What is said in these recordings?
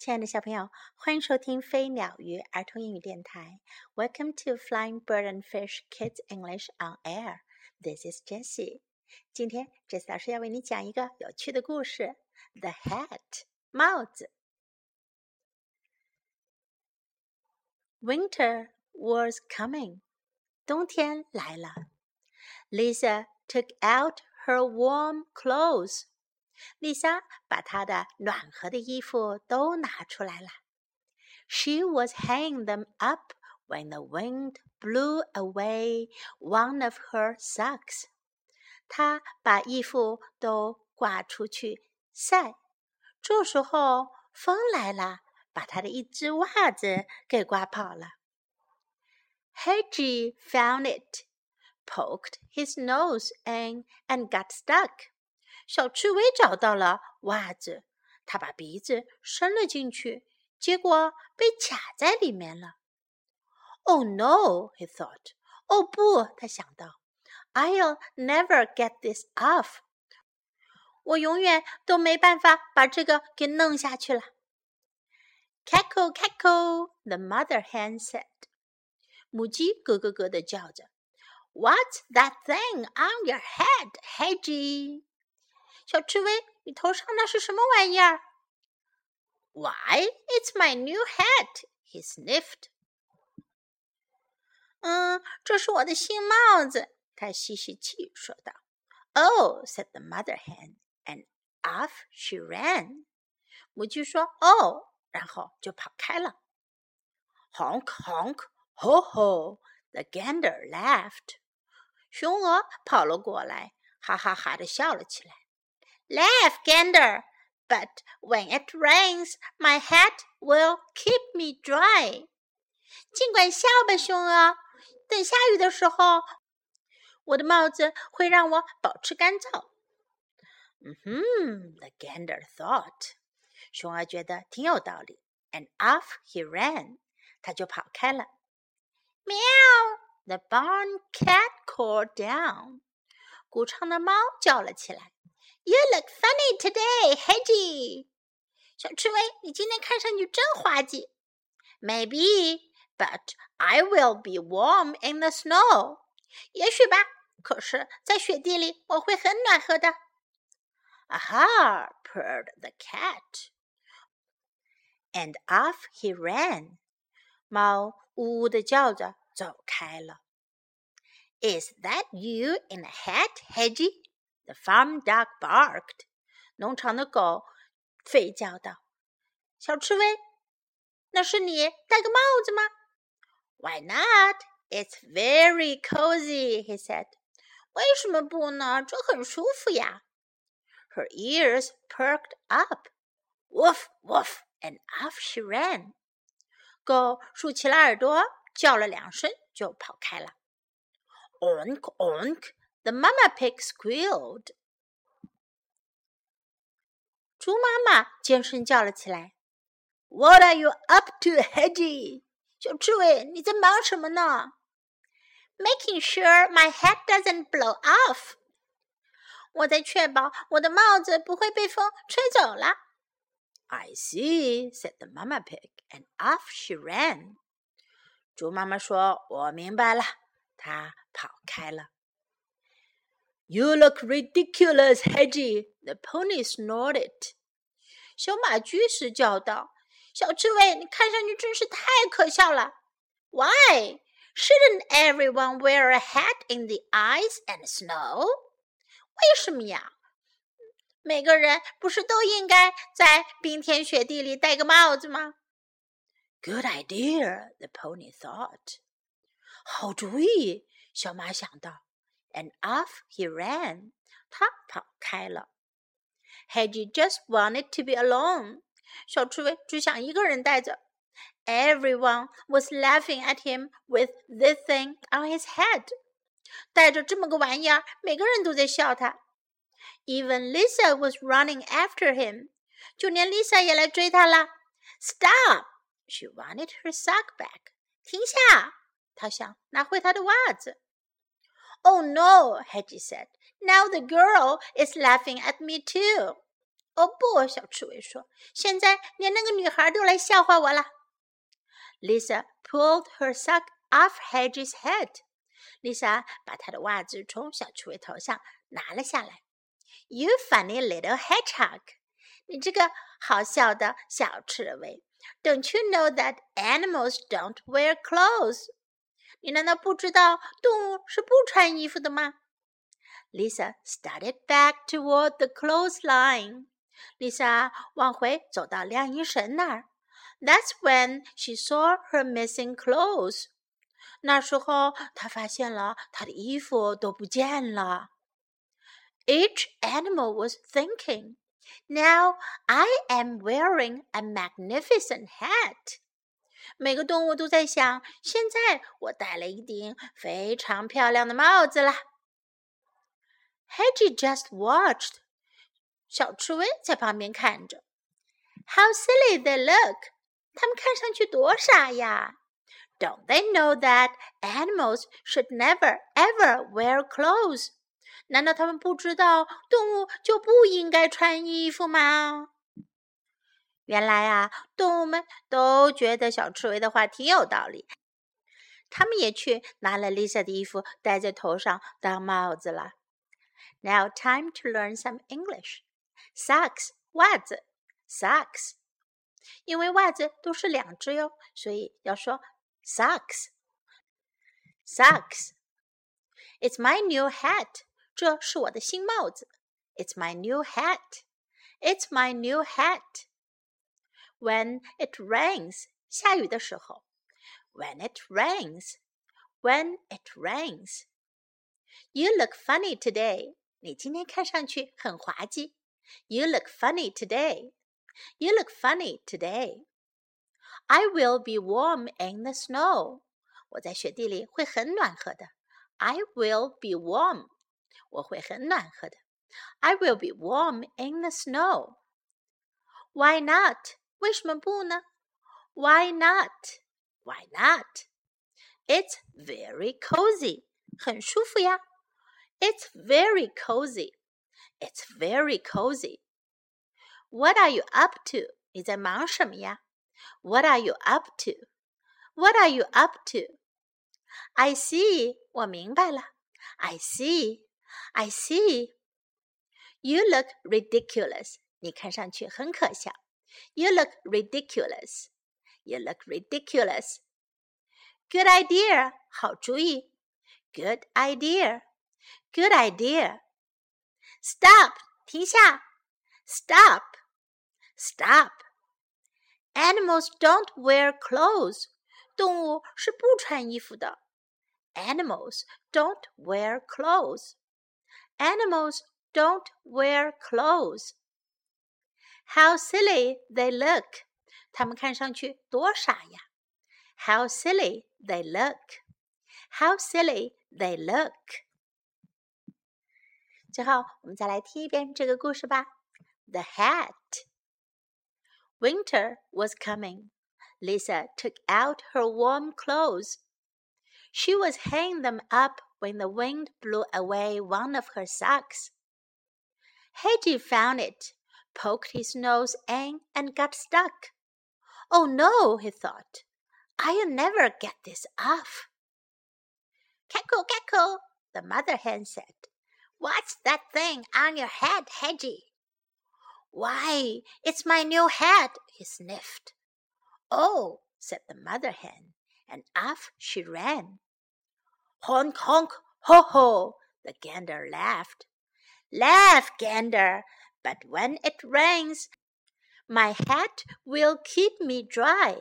亲爱的小朋友，欢迎收听飞鸟鱼儿童英语电台。Welcome to Flying Bird and Fish Kids English on Air. This is Jessie. 今天，Jessie 老师要为你讲一个有趣的故事。The Hat 帽子。Winter was coming. 冬天来了。Lisa took out her warm clothes. 丽莎把她的暖和的衣服都拿出来了。She was hanging them up when the wind blew away one of her socks. 她把衣服都挂出去晒。这时候风来了，把她的一只袜子给刮跑了。Hedgie found it, poked his nose in, and got stuck. 小刺猬找到了袜子，它把鼻子伸了进去，结果被卡在里面了。Oh no! he thought. 哦不，他想到，I'll never get this off. 我永远都没办法把这个给弄下去了。Cackle, cackle! The mother hen said. 母鸡咯咯咯的叫着。What's that thing on your head, Hedgie? 小刺猬，你头上那是什么玩意儿？Why, it's my new hat, he sniffed. 嗯，这是我的新帽子。他吸吸气说道。Oh, said the mother hen, and off she ran. 母鸡说：“哦。”然后就跑开了。Honk, honk, ho ho! The gander laughed. 雄鹅跑了过来，哈哈哈的笑了起来。Laugh, gander. But when it rains, my hat will keep me dry. 尽管笑吧，熊鹅。等下雨的时候，我的帽子会让我保持干燥。嗯哼，the gander thought。熊儿觉得挺有道理，and off he ran。他就跑开了。Meow！The barn cat called down。谷场的猫叫了起来。 you look funny today, Hedgie。小刺猬，你今天看上去真滑稽。Maybe, but I will be warm in the snow. 也许吧，可是，在雪地里我会很暖和的。Aha! purred the cat, and off he ran. 猫呜呜地叫着走开了。Is that you in a hat, Hedgie? The farm dog barked. 农场的狗吠叫道：“小刺猬，那是你戴个帽子吗？”“Why not? It's very cozy,” he said. 为什么不呢？这很舒服呀。Her ears perked up. Woof, woof, and off she ran. 狗竖起了耳朵，叫了两声就跑开了。Onk, onk. the mama pig squealed. 猪妈妈尖声叫了起来：“What are you up to, Hedgie？” 小刺猬，你在忙什么呢？Making sure my head doesn't blow off. 我在确保我的帽子不会被风吹走了。I see, said the mama pig, and off she ran. 猪妈妈说：“我明白了。”她跑开了。you look ridiculous, Hedgie," the pony snorted. 小马居士叫道：“小刺猬，你看上去真是太可笑了。Why shouldn't everyone wear a hat in the ice and snow？为什么呀？每个人不是都应该在冰天雪地里戴个帽子吗？”Good idea, the pony thought. 好主意，小马想到。and off he ran. 他跑开了。Hedgie just wanted to be alone. 小刺猬只想一个人待着。Everyone was laughing at him with this thing on his head. 带着这么个玩意儿，每个人都在笑他。Even Lisa was running after him. 就连 Lisa 也来追他了。Stop! She wanted her sock back. 停下！她想拿回她的袜子。Oh no, Hedgie said. Now the girl is laughing at me too. Oh 不，小刺猬说，现在连那个女孩都来笑话我了。Lisa pulled her sock off Hedgie's head. Lisa 把她的袜子从小刺猬头上拿了下来。You funny little hedgehog. hedgehog，你这个好笑的小刺猬。Don't you know that animals don't wear clothes 你难道不知道动物是不穿衣服的吗？Lisa started back toward the clothesline. Lisa 往回走到晾衣绳那儿。That's when she saw her missing clothes. 那时候她发现了她的衣服都不见了。Each animal was thinking, "Now I am wearing a magnificent hat." 每个动物都在想：现在我戴了一顶非常漂亮的帽子了。Hedgie just watched，小刺猬在旁边看着。How silly they look！他们看上去多傻呀！Don't they know that animals should never ever wear clothes？难道他们不知道动物就不应该穿衣服吗？原来啊，动物们都觉得小刺猬的话挺有道理，他们也去拿了 Lisa 的衣服戴在头上当帽子了。Now time to learn some English. Socks，袜子，socks。因为袜子都是两只哟，所以要说 socks。Socks。It's my new hat。这是我的新帽子。It's my new hat. It's my new hat when it rains，下雨的时候；when it rains，when it rains。You look funny today，你今天看上去很滑稽。You look funny today. You look funny today. I will be warm in the snow. 我在雪地里会很暖和的。I will be warm. 我会很暖和的。I will be warm in the snow. Why not? 为什么不呢？Why not? Why not? It's very cozy. 很舒服呀。It's very cozy. It's very cozy. What are you up to? 你在忙什么呀？What are you up to? What are you up to? I see. 我明白了。I see. I see. You look ridiculous. 你看上去很可笑。 you look ridiculous. You look ridiculous. Good idea. 好主意。Good idea. Good idea. Stop. 停下。Stop. Stop. Animals don't wear clothes. 动物是不穿衣服的。Animals don't wear clothes. Animals don't wear clothes. How silly they look how silly they look! How silly they look! 最后，我们再来听一遍这个故事吧。The hat. Winter was coming. Lisa took out her warm clothes. She was hanging them up when the wind blew away one of her socks. Hedgie found it poked his nose in and got stuck. Oh no, he thought. I'll never get this off. Cackle, cackle, the mother hen said. What's that thing on your head, Hedgie? Why, it's my new hat, he sniffed. Oh, said the mother hen, and off she ran. Honk, honk, ho, ho, the gander laughed. Laugh, gander, but when it rains, my hat will keep me dry.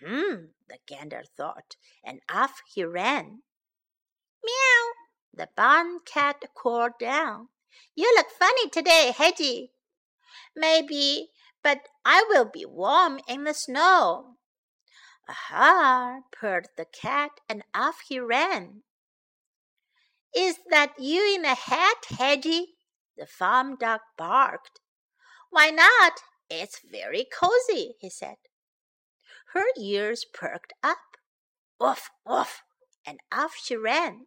Hmm, the gander thought, and off he ran. Meow! The barn cat called down. You look funny today, Hedgie. Maybe, but I will be warm in the snow. Aha! purred the cat, and off he ran. Is that you in a hat, Hedgie? The farm dog barked. Why not? It's very cozy, he said. Her ears perked up. Woof, woof, and off she ran.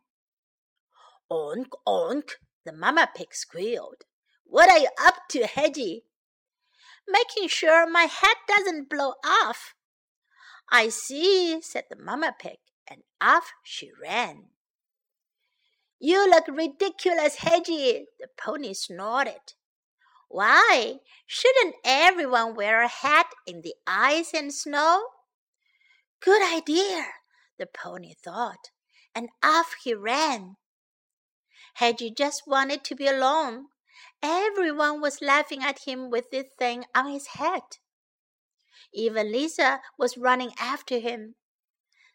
Onk, onk, the mamma pig squealed. What are you up to, Hedgie? Making sure my hat doesn't blow off. I see, said the mamma pig, and off she ran. You look ridiculous, Hedgie, the pony snorted. Why, shouldn't everyone wear a hat in the ice and snow? Good idea, the pony thought, and off he ran. Hedgie just wanted to be alone. Everyone was laughing at him with this thing on his head. Even Lisa was running after him.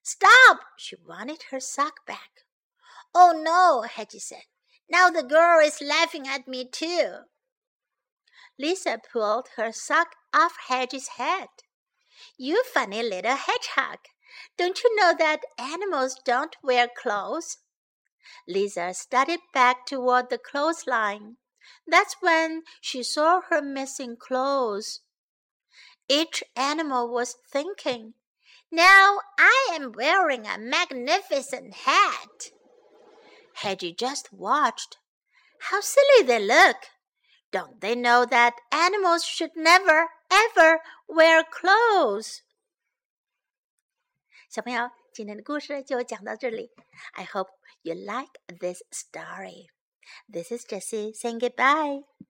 Stop! She wanted her sock back. Oh no, Hedgie said. Now the girl is laughing at me too. Lisa pulled her sock off Hedgie's head. You funny little hedgehog. Don't you know that animals don't wear clothes? Lisa started back toward the clothesline. That's when she saw her missing clothes. Each animal was thinking, Now I am wearing a magnificent hat. Hedgie just watched. How silly they look! Don't they know that animals should never, ever wear clothes? 小朋友，今天的故事就讲到这里。I hope you like this story. This is Jessie saying goodbye.